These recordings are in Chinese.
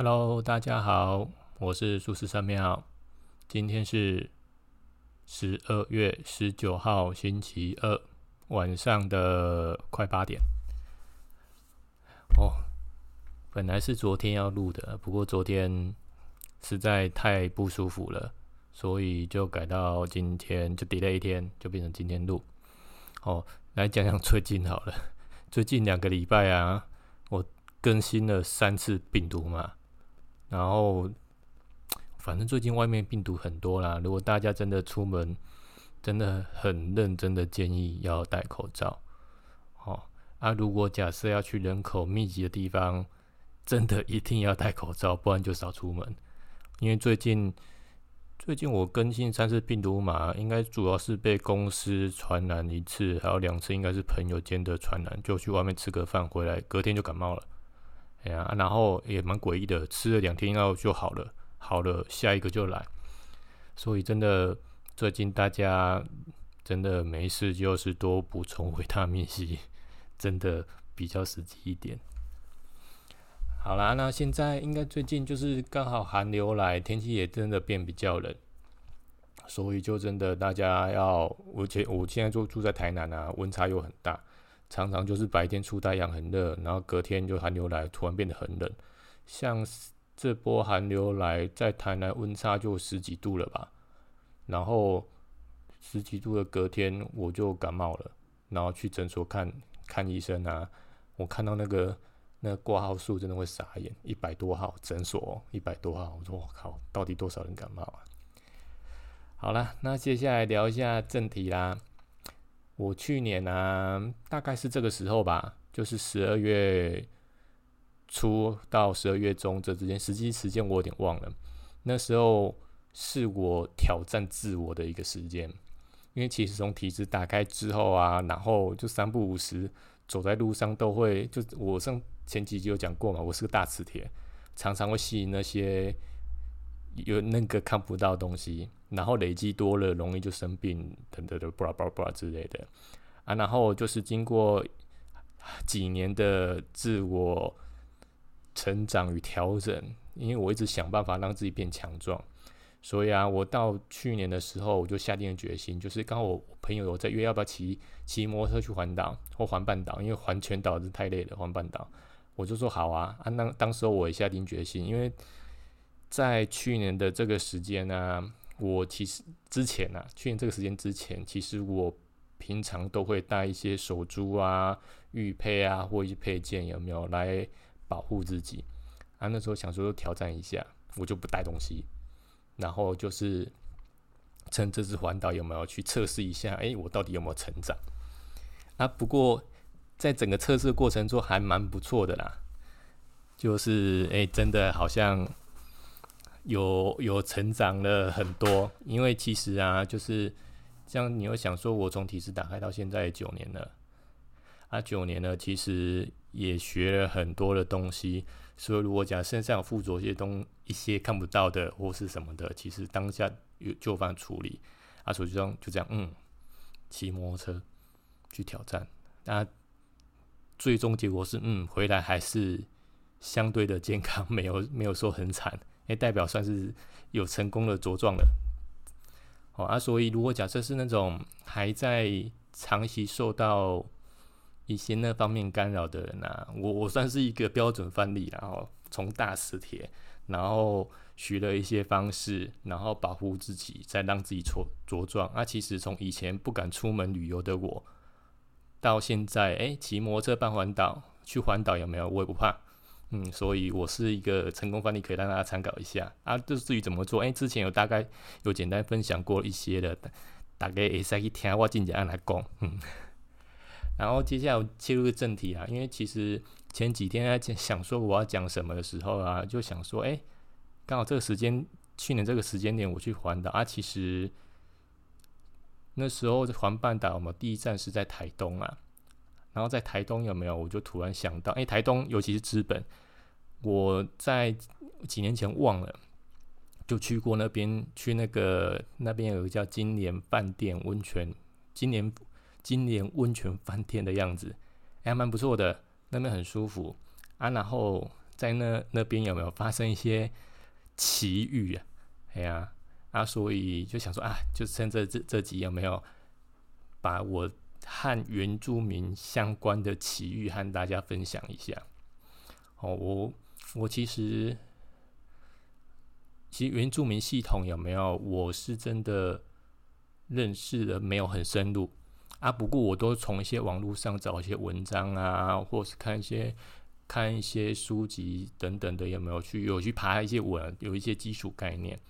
Hello，大家好，我是苏轼三庙。今天是十二月十九号，星期二晚上的快八点。哦，本来是昨天要录的，不过昨天实在太不舒服了，所以就改到今天，就 delay 一天，就变成今天录。哦，来讲讲最近好了，最近两个礼拜啊，我更新了三次病毒嘛。然后，反正最近外面病毒很多啦。如果大家真的出门，真的很认真的建议要戴口罩。哦，啊，如果假设要去人口密集的地方，真的一定要戴口罩，不然就少出门。因为最近，最近我更新三次病毒码，应该主要是被公司传染一次，还有两次应该是朋友间的传染，就去外面吃个饭回来，隔天就感冒了。哎呀，然后也蛮诡异的，吃了两天药就好了，好了，下一个就来。所以真的，最近大家真的没事就是多补充维他命 C，真的比较实际一点。好啦，那现在应该最近就是刚好寒流来，天气也真的变比较冷，所以就真的大家要，而且我现在就住在台南啊，温差又很大。常常就是白天出太阳很热，然后隔天就寒流来，突然变得很冷。像这波寒流来，在台南温差就十几度了吧？然后十几度的隔天我就感冒了，然后去诊所看看医生啊。我看到那个那个挂号数真的会傻眼，一百多号诊所一百多号，我说我靠，到底多少人感冒啊？好了，那接下来聊一下正题啦。我去年呢，大概是这个时候吧，就是十二月初到十二月中这之间，实际时间我有点忘了。那时候是我挑战自我的一个时间，因为其实从体质打开之后啊，然后就三不五时走在路上都会，就我上前几集有讲过嘛，我是个大磁铁，常常会吸引那些有那个看不到东西。然后累积多了，容易就生病，等等的，巴拉巴拉布拉之类的啊。然后就是经过几年的自我成长与调整，因为我一直想办法让自己变强壮，所以啊，我到去年的时候，我就下定了决心，就是刚好我朋友有在约，要不要骑骑摩托车去环岛或环半岛？因为环全岛是太累了，环半岛，我就说好啊。啊，那当时候我也下定决心，因为在去年的这个时间呢。我其实之前啊，去年这个时间之前，其实我平常都会带一些手珠啊、玉佩啊，或一些配件，有没有来保护自己？啊，那时候想说挑战一下，我就不带东西，然后就是趁这次环岛有没有去测试一下？诶，我到底有没有成长？啊，不过在整个测试过程中还蛮不错的啦，就是诶，真的好像。有有成长了很多，因为其实啊，就是这样。你又想说，我从体制打开到现在九年了，啊，九年了，其实也学了很多的东西。所以，如果讲身上附着一些东一些看不到的或是什么的，其实当下有就范处理。啊，手机上就这样，嗯，骑摩托车去挑战。那最终结果是，嗯，回来还是相对的健康，没有没有说很惨。也代表算是有成功的茁壮了，好啊，所以如果假设是那种还在长期受到一些那方面干扰的人啊，我我算是一个标准范例，然后从大磁铁，然后学了一些方式，然后保护自己，再让自己茁茁壮。那其实从以前不敢出门旅游的我，到现在哎，骑摩托车半环岛去环岛有没有？我也不怕。嗯，所以我是一个成功范例，可以让大家参考一下啊。这至于怎么做，哎，之前有大概有简单分享过一些的，大概会使去听我进讲来讲。嗯，然后接下来切入个正题啊，因为其实前几天在想说我要讲什么的时候啊，就想说，哎，刚好这个时间，去年这个时间点我去环岛啊，其实那时候环半岛嘛，第一站是在台东啊。然后在台东有没有？我就突然想到，哎，台东尤其是资本，我在几年前忘了，就去过那边，去那个那边有个叫金莲饭店温泉，金莲金莲温泉饭店的样子，还蛮不错的，那边很舒服啊。然后在那那边有没有发生一些奇遇啊？哎呀，啊，所以就想说啊，就趁这这这集有没有把我和原住民相关的奇遇和大家分享一下？哦，我我其实其实原住民系统有没有？我是真的认识的没有很深入啊。不过我都从一些网络上找一些文章啊，或是看一些看一些书籍等等的，有没有去有去爬一些文，有一些基础概念。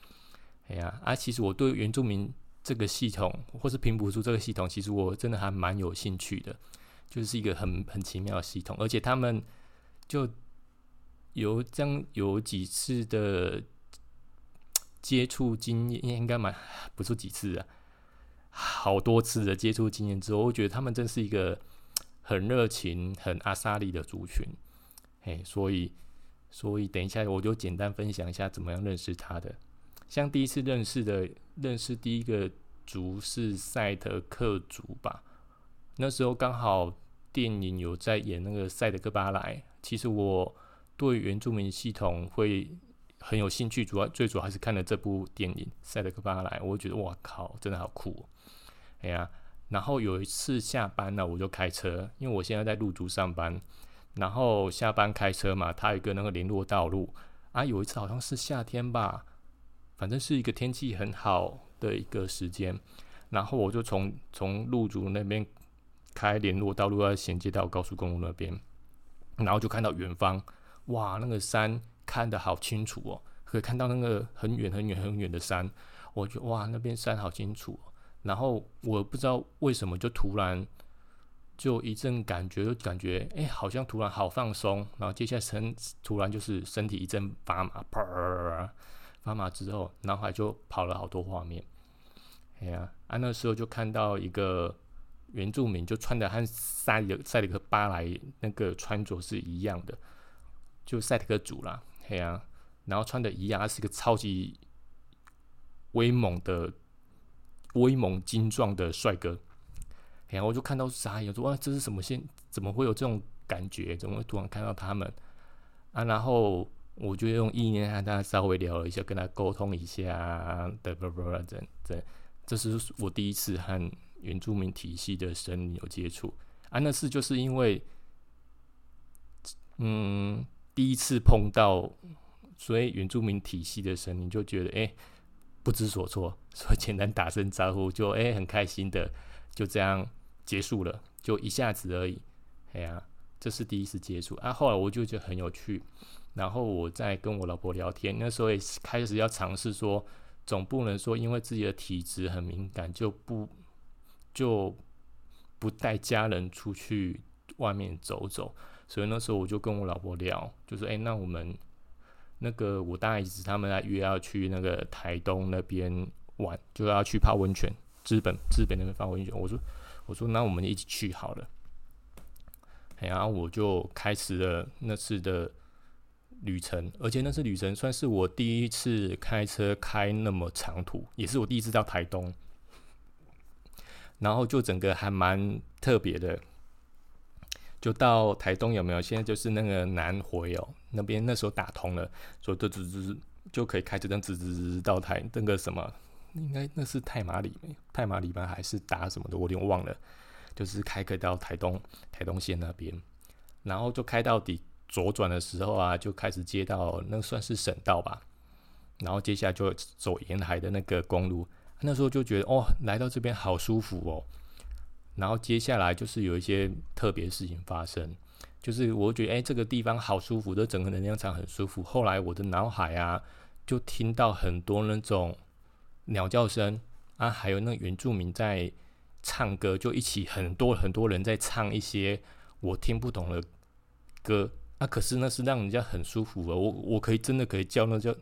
哎呀，啊，其实我对原住民这个系统，或是平埔族这个系统，其实我真的还蛮有兴趣的，就是一个很很奇妙的系统，而且他们就。有这样有几次的接触经验，应该蛮不是几次啊，好多次的接触经验之后，我觉得他们真是一个很热情、很阿萨利的族群。嘿，所以所以等一下我就简单分享一下怎么样认识他的。像第一次认识的，认识第一个族是赛德克族吧？那时候刚好电影有在演那个赛德克巴莱，其实我。对原住民系统会很有兴趣，主要最主要还是看了这部电影《塞德克巴莱》，我觉得哇靠，真的好酷！哎呀，然后有一次下班了，我就开车，因为我现在在入竹上班，然后下班开车嘛，它有一个那个联络道路啊。有一次好像是夏天吧，反正是一个天气很好的一个时间，然后我就从从入竹那边开联络道路要衔接到高速公路那边，然后就看到远方。哇，那个山看得好清楚哦，可以看到那个很远很远很远的山。我觉得哇，那边山好清楚。然后我不知道为什么就突然就一阵感觉，就感觉哎，好像突然好放松。然后接下来身突然就是身体一阵发麻，啪，发麻之后，脑海就跑了好多画面。哎呀，啊，那时候就看到一个原住民，就穿的和塞里塞里克巴莱那个穿着是一样的。就赛特克族啦，嘿啊，然后穿的一样，他是个超级威猛的、威猛精壮的帅哥。然后我就看到傻眼，说哇，这是什么现？怎么会有这种感觉？怎么会突然看到他们啊？然后我就用意念和他稍微聊了一下，跟他沟通一下，的不不这这，这是我第一次和原住民体系的神有接触啊。那次就是因为，嗯。第一次碰到所以原住民体系的时候，你就觉得哎不知所措，所以简单打声招呼就哎很开心的就这样结束了，就一下子而已。哎呀，这是第一次接触啊。后来我就觉得很有趣，然后我在跟我老婆聊天，那时候也开始要尝试说，总不能说因为自己的体质很敏感就不就不带家人出去外面走走。所以那时候我就跟我老婆聊，就说：“哎，那我们那个我大姨子他们来约要去那个台东那边玩，就要去泡温泉，资本资本那边泡温泉。”我说：“我说那我们一起去好了。”然后我就开始了那次的旅程，而且那次旅程算是我第一次开车开那么长途，也是我第一次到台东，然后就整个还蛮特别的。就到台东有没有？现在就是那个南回哦，那边那时候打通了，所以就直直就可以开这灯直直直到台那个什么，应该那是太马里没？太马里吧？还是打什么的？我有点忘了。就是开可到台东台东县那边，然后就开到底左转的时候啊，就开始接到那算是省道吧。然后接下来就走沿海的那个公路，那时候就觉得哦，来到这边好舒服哦。然后接下来就是有一些特别事情发生，就是我觉得哎，这个地方好舒服，这整个能量场很舒服。后来我的脑海啊，就听到很多那种鸟叫声啊，还有那原住民在唱歌，就一起很多很多人在唱一些我听不懂的歌啊。可是那是让人家很舒服的，我我可以真的可以叫那叫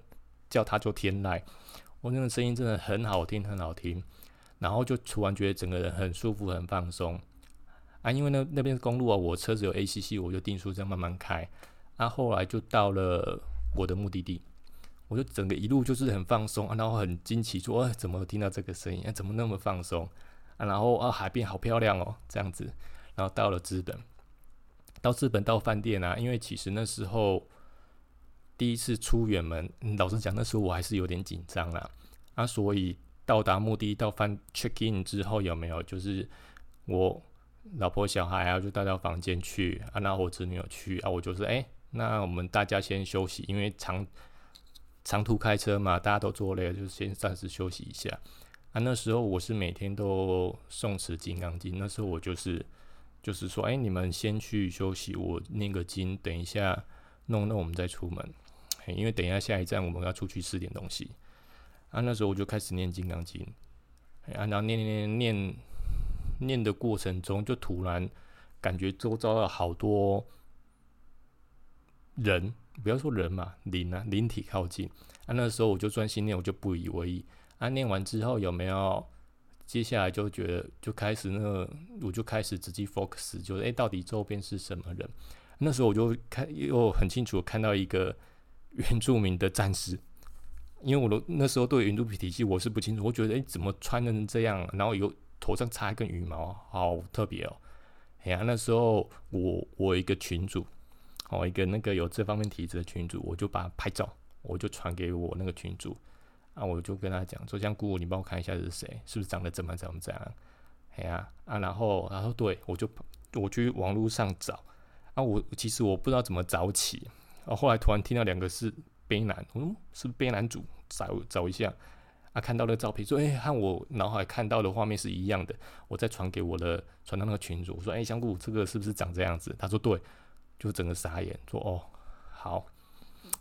叫他做天籁，我那个声音真的很好听，很好听。然后就突然觉得整个人很舒服、很放松啊！因为那那边是公路啊，我车子有 ACC，我就定速这样慢慢开。啊，后来就到了我的目的地，我就整个一路就是很放松啊，然后很惊奇说：“怎么听到这个声音？啊怎么那么放松啊？”然后啊，海边好漂亮哦，这样子。然后到了资本，到资本到饭店啊，因为其实那时候第一次出远门，老实讲，那时候我还是有点紧张啦。啊，所以到达目的到翻 check in 之后，有没有就是我老婆小孩啊，就带到房间去啊，那我侄女有去啊，我就是哎，那我们大家先休息，因为长长途开车嘛，大家都坐累了，就先暂时休息一下。啊，那时候我是每天都诵持金刚经，那时候我就是就是说，哎，你们先去休息，我念个经，等一下弄弄，我们再出门。因为等一下下一站我们要出去吃点东西，啊，那时候我就开始念《金刚经》，然后念念念念念的过程中，就突然感觉周遭有好多人，不要说人嘛，灵啊，灵体靠近，啊，那时候我就专心念，我就不以为意，啊，念完之后有没有？接下来就觉得就开始那个，我就开始直接 focus，就是哎，到底周边是什么人？那时候我就看又很清楚看到一个。原住民的战士，因为我的那时候对原住民体系我是不清楚，我觉得诶怎么穿成这样，然后有头上插一根羽毛，好特别哦。哎呀，那时候我我一个群主，哦一个那个有这方面体质的群主，我就把拍照，我就传给我那个群主，啊我就跟他讲说，像姑姑你帮我看一下是谁，是不是长得怎么怎么这样？哎呀啊，然后然后对我就我去网络上找，啊我其实我不知道怎么找起。啊后后来突然听到两个是悲男，嗯，是悲男主，找找一下，啊，看到了照片，说，哎，和我脑海看到的画面是一样的，我再传给我的，传到那个群主，我说，哎，香菇，这个是不是长这样子？他说对，就整个傻眼，说，哦，好，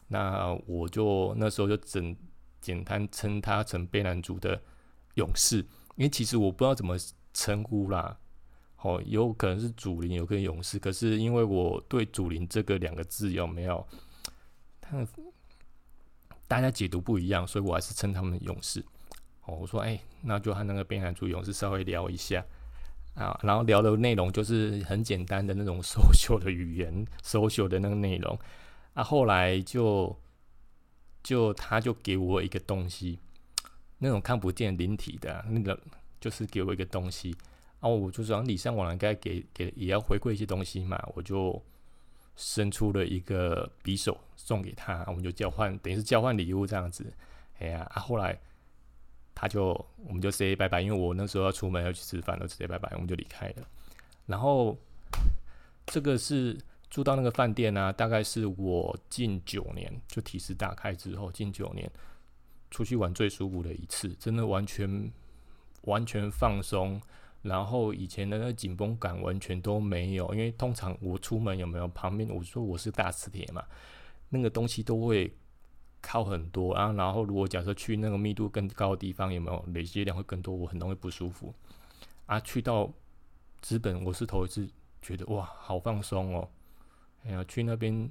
那我就那时候就整简单称他成悲男主的勇士，因为其实我不知道怎么称呼啦。哦，有可能是主灵，有可能勇士。可是因为我对主灵这个两个字有没有，他大家解读不一样，所以我还是称他们勇士。哦，我说，哎，那就和那个边海主勇士稍微聊一下啊，然后聊的内容就是很简单的那种 social 的语言，social 的那个内容。啊，后来就就他就给我一个东西，那种看不见灵体的那个，就是给我一个东西。哦我就说礼尚往来，该给给也要回馈一些东西嘛，我就伸出了一个匕首送给他，我们就交换，等于是交换礼物这样子。哎呀，啊，后来他就我们就 say 拜拜，因为我那时候要出门要去吃饭，就 say 拜拜，我们就离开了。然后这个是住到那个饭店呢，大概是我近九年就提示打开之后，近九年出去玩最舒服的一次，真的完全完全放松。然后以前的那个紧绷感完全都没有，因为通常我出门有没有旁边，我说我是大磁铁嘛，那个东西都会靠很多啊。然后如果假设去那个密度更高的地方，有没有累积量会更多，我很容易不舒服啊。去到资本，我是头一次觉得哇，好放松哦。哎呀，去那边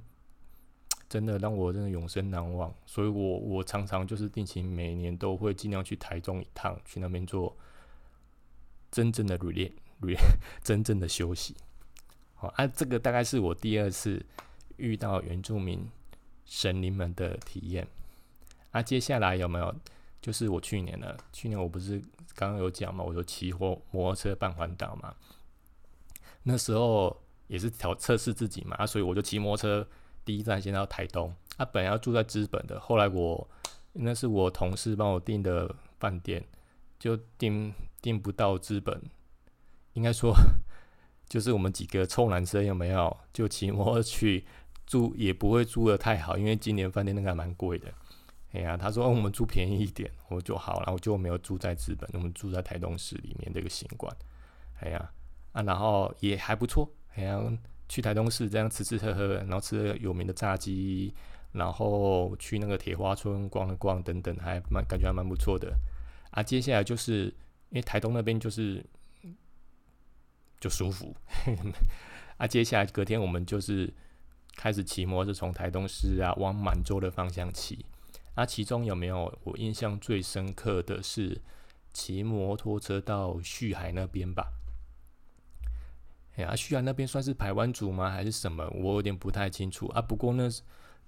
真的让我真的永生难忘。所以我我常常就是定期每年都会尽量去台中一趟，去那边做。真正的 relate，真正的休息，好啊，这个大概是我第二次遇到原住民神灵们的体验啊。接下来有没有？就是我去年呢，去年我不是刚刚有讲嘛，我有骑摩摩托车半环岛嘛。那时候也是调测试自己嘛，啊，所以我就骑摩托车第一站先到台东啊，本来要住在资本的，后来我那是我同事帮我订的饭店，就订。订不到资本，应该说 就是我们几个臭男生有没有就骑摩托去住，也不会住的太好，因为今年饭店那个还蛮贵的。哎呀，他说哦我们住便宜一点，我就好，然后就没有住在资本，我们住在台东市里面这个行馆。哎呀啊，然后也还不错。哎呀，去台东市这样吃吃喝喝，然后吃有名的炸鸡，然后去那个铁花村逛了逛等等，还蛮感觉还蛮不错的。啊，接下来就是。因为台东那边就是就舒服 啊，接下来隔天我们就是开始骑摩托车从台东市啊往满洲的方向骑啊，其中有没有我印象最深刻的是骑摩托车到旭海那边吧？哎呀，旭海那边算是台湾族吗？还是什么？我有点不太清楚啊。不过呢，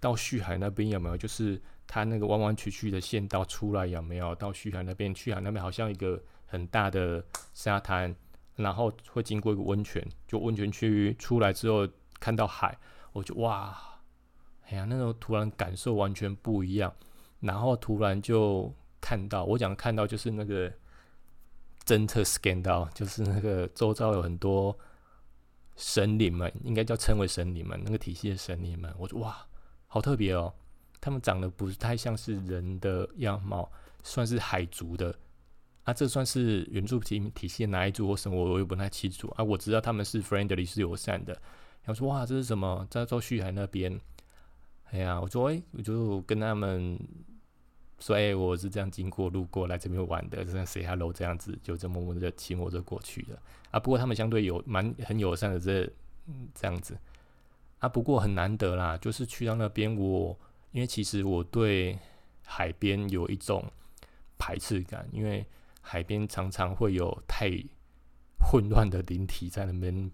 到旭海那边有没有就是它那个弯弯曲曲的县道出来有没有？到旭海那边，旭海那边好像一个。很大的沙滩，然后会经过一个温泉，就温泉区出来之后看到海，我就哇，哎呀，那种突然感受完全不一样，然后突然就看到，我讲看到就是那个侦测 scan 到，就是那个周遭有很多神灵们，应该叫称为神灵们，那个体系的神灵们，我说哇，好特别哦，他们长得不是太像是人的样貌，算是海族的，啊，这算是原住体体系哪一组或什么，我我也不太清楚啊，我知道他们是 friendly 是友善的，然后说哇，这是什么，在做旭海那边。哎呀，我说哎，我就跟他们说，哎，我是这样经过路过来这边玩的，这样 say hello 这样子，就这么默默的骑摩托过去的啊。不过他们相对有蛮很友善的这这样子啊。不过很难得啦，就是去到那边，我因为其实我对海边有一种排斥感，因为海边常常会有太混乱的灵体在那边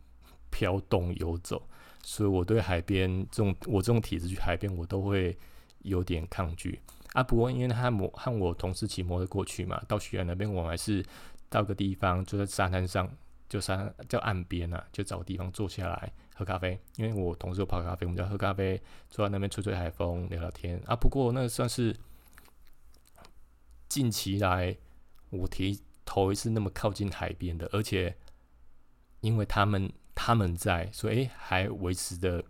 飘动游走。所以我对海边这种我这种体质去海边，我都会有点抗拒啊。不过因为他摩和我同事骑摩托过去嘛，到徐岸那边，我还是到个地方，就在沙滩上，就沙叫岸边啊，就找个地方坐下来喝咖啡。因为我同事有泡咖啡，我们就喝咖啡，坐在那边吹吹海风，聊聊天啊。不过那算是近期来我提头一次那么靠近海边的，而且因为他们。他们在，所以还维持的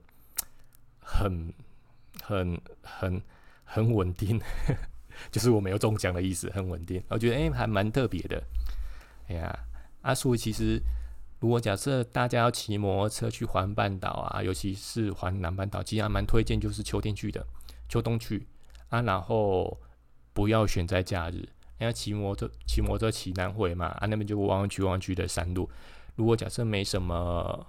很、很、很、很稳定，就是我没有中奖的意思，很稳定。我觉得哎，还蛮特别的。哎呀，阿叔，其实如果假设大家要骑摩托车去环半岛啊，尤其是环南半岛，其实还蛮推荐，就是秋天去的，秋冬去啊，然后不要选在假日，因为骑摩托骑摩托骑南回嘛，啊那边就弯弯曲弯曲的山路。如果假设没什么，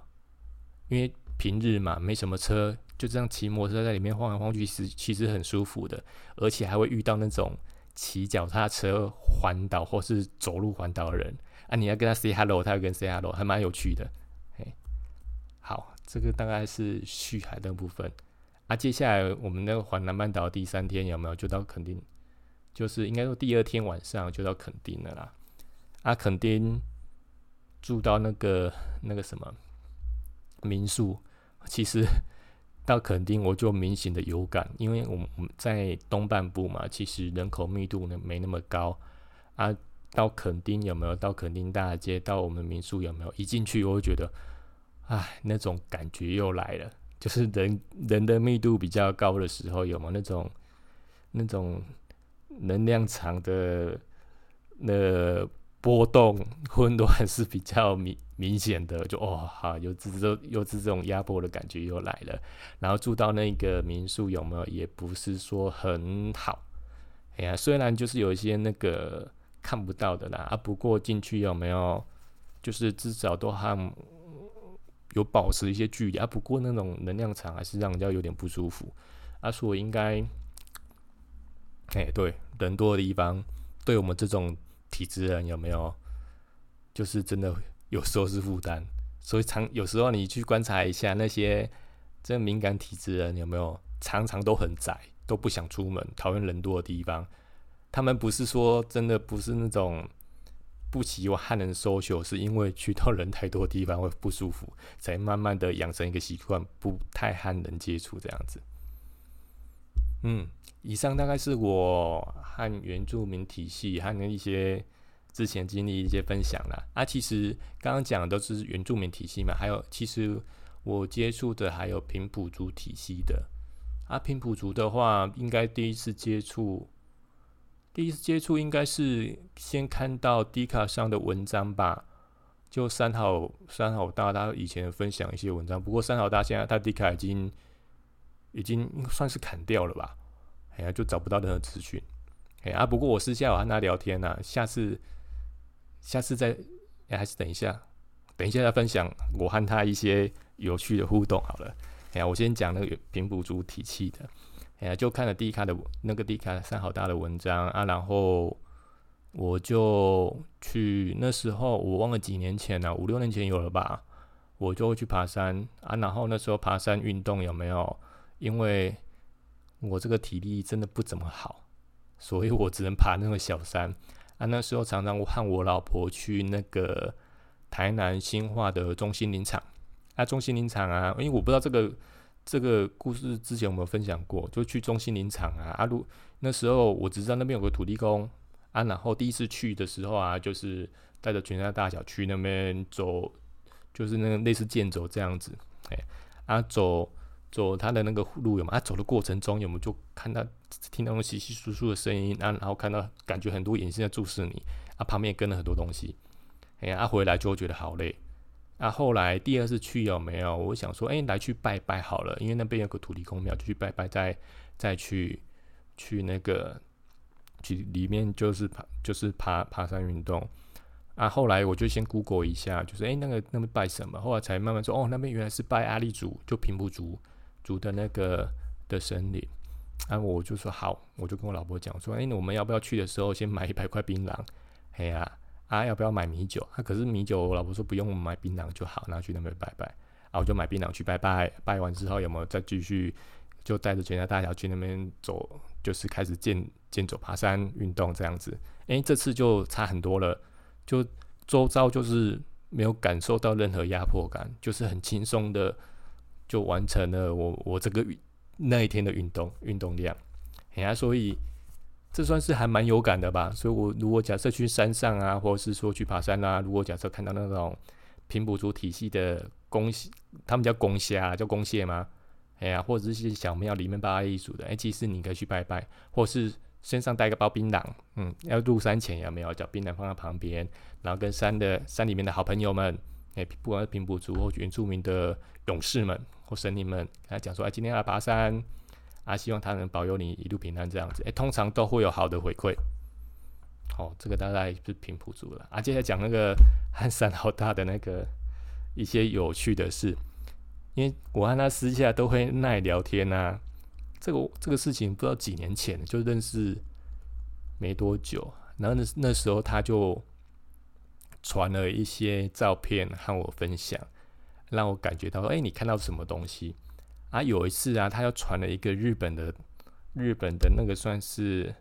因为平日嘛，没什么车，就这样骑摩托车在里面晃来晃去，其实其实很舒服的，而且还会遇到那种骑脚踏车环岛或是走路环岛的人啊，你要跟他 say hello，他会跟 say hello，还蛮有趣的。嘿，好，这个大概是续海的部分啊。接下来我们那个环南半岛第三天有没有就到垦丁？就是应该说第二天晚上就到垦丁了啦。啊，垦丁。住到那个那个什么民宿，其实到垦丁我就明显的有感，因为我们我们在东半部嘛，其实人口密度呢没那么高啊。到垦丁有没有？到垦丁大街，到我们民宿有没有？一进去我会觉得，哎，那种感觉又来了，就是人人的密度比较高的时候，有没有那种那种能量场的那？波动混乱是比较明明显的，就 哦哈，又是这又是这种压迫的感觉又来了。然后住到那个民宿有没有，也不是说很好。哎呀，虽然就是有一些那个看不到的啦，啊，不过进去有没有，就是至少都还有保持一些距离啊。不过那种能量场还是让人家有点不舒服。啊，所以应该，哎，对，人多的地方，对我们这种。体质人有没有？就是真的有时候是负担，所以常有时候你去观察一下那些这敏感体质人有没有，常常都很宅，都不想出门，讨厌人多的地方。他们不是说真的不是那种不喜欢和人 social，是因为去到人太多的地方会不舒服，才慢慢的养成一个习惯，不太和人接触这样子。嗯。以上大概是我和原住民体系和一些之前经历一些分享啦。啊，其实刚刚讲的都是原住民体系嘛，还有其实我接触的还有平埔族体系的。啊，平埔族的话，应该第一次接触，第一次接触应该是先看到迪卡上的文章吧。就三好三好大他以前分享一些文章，不过三好大现在他迪卡已经已经算是砍掉了吧。哎呀，就找不到任何资讯。哎啊，不过我私下有和他聊天呐，下次，下次再，哎，还是等一下，等一下再分享我和他一些有趣的互动好了。哎呀，我先讲那个平埔族体系的。哎呀，就看了第一卡的那个第一卡三好大的文章啊，然后我就去那时候我忘了几年前了，五六年前有了吧，我就会去爬山啊，然后那时候爬山运动有没有？因为我这个体力真的不怎么好，所以我只能爬那个小山啊。那时候常常我和我老婆去那个台南新化的中心林场啊，中心林场啊，因为我不知道这个这个故事之前有没有分享过，就去中心林场啊，阿路那时候我只知道那边有个土地公啊，然后第一次去的时候啊，就是带着全家大小去那边走，就是那个类似健走这样子，哎，啊走走他的那个路有吗？啊走的过程中有没有就看到听到那种稀稀疏疏的声音啊，然后看到感觉很多眼睛在注视你啊，旁边也跟了很多东西，哎呀，啊回来就会觉得好累。啊，后来第二次去有没有？我想说，哎，来去拜拜好了，因为那边有个土地公庙，就去拜拜，再再去去那个去里面就是爬就是爬爬山运动。啊，后来我就先 Google 一下，就是哎那个那边拜什么？后来才慢慢说，哦，那边原来是拜阿力族，就平埔族族的那个的神灵。啊，我就说好，我就跟我老婆讲说，哎，我们要不要去的时候先买一百块槟榔？哎呀。啊，要不要买米酒？啊，可是米酒，我老婆说不用，买槟榔就好，拿去那边拜拜。啊，我就买槟榔去拜拜。拜完之后，有没有再继续？就带着全家大小去那边走，就是开始健健走、爬山运动这样子。诶，这次就差很多了，就周遭就是没有感受到任何压迫感，就是很轻松的就完成了我我这个那一天的运动运动量。哎呀，所以。这算是还蛮有感的吧，所以我如果假设去山上啊，或者是说去爬山啊，如果假设看到那种平埔族体系的公，他们叫公虾，叫公蟹吗？哎呀，或者是一些小庙里面拜一组的，哎，其实你可以去拜拜，或是身上带个包槟榔，嗯，要入山前有没有叫槟榔放在旁边，然后跟山的山里面的好朋友们，哎，不管是平埔族或原住民的勇士们或神灵们，跟他讲说，哎，今天要爬山。啊，希望他能保佑你一路平安这样子，诶，通常都会有好的回馈。哦，这个大概是平埔族了。啊，接下来讲那个汉山老大的那个一些有趣的事，因为我和他私下都会耐聊天呐。这个这个事情不知道几年前就认识没多久，然后那那时候他就传了一些照片和我分享，让我感觉到，哎，你看到什么东西？啊，有一次啊，他又传了一个日本的日本的那个算是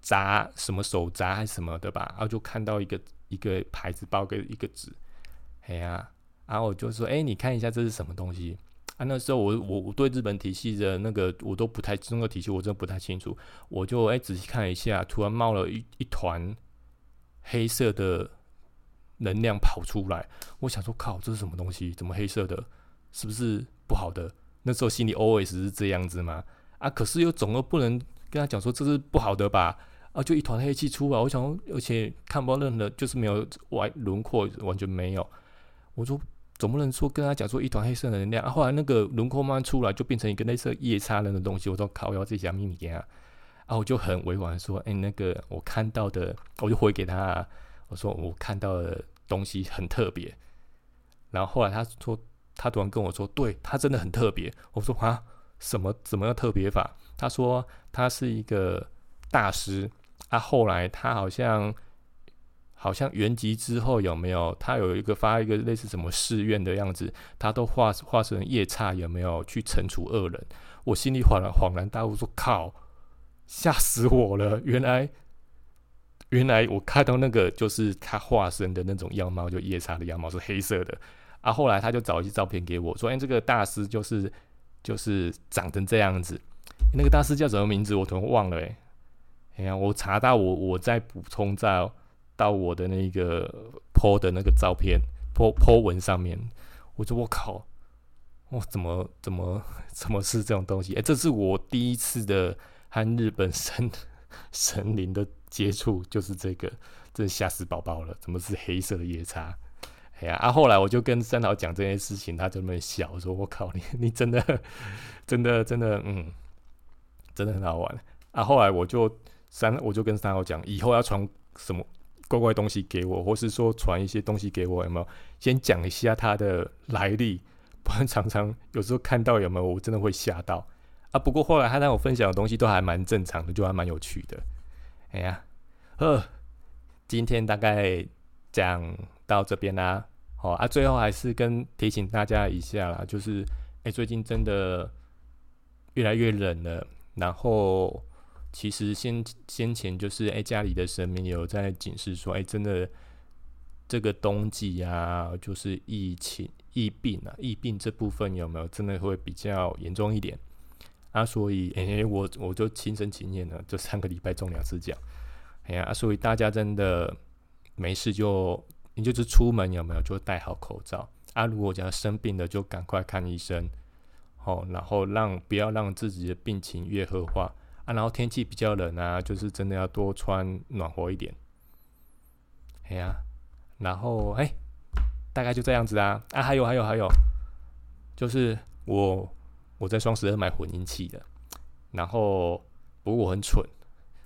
杂什么手札还是什么的吧，然后就看到一个一个牌子包个一个纸，哎呀，然后我就说，哎，你看一下这是什么东西啊？那时候我我我对日本体系的那个我都不太中国体系我真的不太清楚，我就哎仔细看一下，突然冒了一一团黑色的能量跑出来，我想说靠，这是什么东西？怎么黑色的？是不是？不好的，那时候心里 always 是这样子嘛？啊，可是又总又不能跟他讲说这是不好的吧？啊，就一团黑气出来，我想，而且看不到任何，就是没有外轮廓，完全没有。我说总不能说跟他讲说一团黑色的能量啊？后来那个轮廓慢慢出来，就变成一个类似夜叉人的东西。我说靠，我要自己讲秘密给他啊！我就很委婉说，哎，那个我看到的，我就回给他，我说我看到的东西很特别。然后后来他说。他突然跟我说：“对他真的很特别。”我说：“啊，什么怎么样特别法？”他说：“他是一个大师。啊，后来他好像好像圆寂之后有没有？他有一个发一个类似什么誓愿的样子，他都化化成夜叉有没有去惩处恶人？”我心里恍然恍然大悟，说：“靠，吓死我了！原来原来我看到那个就是他化身的那种样貌，就夜叉的样貌是黑色的。”啊，后来他就找一些照片给我，说：“哎，这个大师就是就是长成这样子。那个大师叫什么名字？我突然忘了。哎，哎呀，我查到我我再补充在到我的那个 po 的那个照片 po po 文上面。我说我靠，我怎么怎么怎么是这种东西？哎，这是我第一次的和日本神 神灵的接触，就是这个，真吓死宝宝了！怎么是黑色的夜叉？”哎呀，啊！后来我就跟三岛讲这件事情，他就那么笑，说：“我靠，你你真的，真的，真的，嗯，真的很好玩。”啊！后来我就三，我就跟三岛讲，以后要传什么怪怪东西给我，或是说传一些东西给我，有没有？先讲一下它的来历，不然常常有时候看到有没有，我真的会吓到啊。不过后来他让我分享的东西都还蛮正常的，就还蛮有趣的。哎呀，呃，今天大概讲。到这边啦，好啊，最后还是跟提醒大家一下啦，就是哎，最近真的越来越冷了。然后其实先先前就是哎，家里的神明有在警示说，哎，真的这个冬季啊，就是疫情疫病啊，疫病这部分有没有真的会比较严重一点？啊，所以诶，我我就亲身经验了，这三个礼拜中两次奖，哎呀，所以大家真的没事就你就是出门有没有就戴好口罩啊？如果讲生病的就赶快看医生，哦，然后让不要让自己的病情越恶化啊。然后天气比较冷啊，就是真的要多穿暖和一点，哎呀，然后哎，大概就这样子啊啊，还有还有还有，就是我。我在双十二买混音器的，然后不过我很蠢，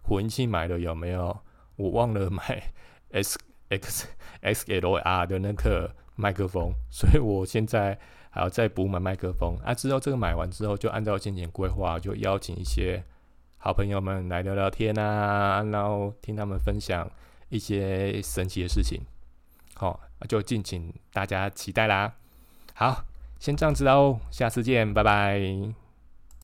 混音器买了有没有？我忘了买 S X X L R 的那个麦克风，所以我现在还要再补买麦克风。啊，之后这个买完之后，就按照先前规划，就邀请一些好朋友们来聊聊天啊，然后听他们分享一些神奇的事情。好，就敬请大家期待啦。好。先这样子喽，下次见，拜拜。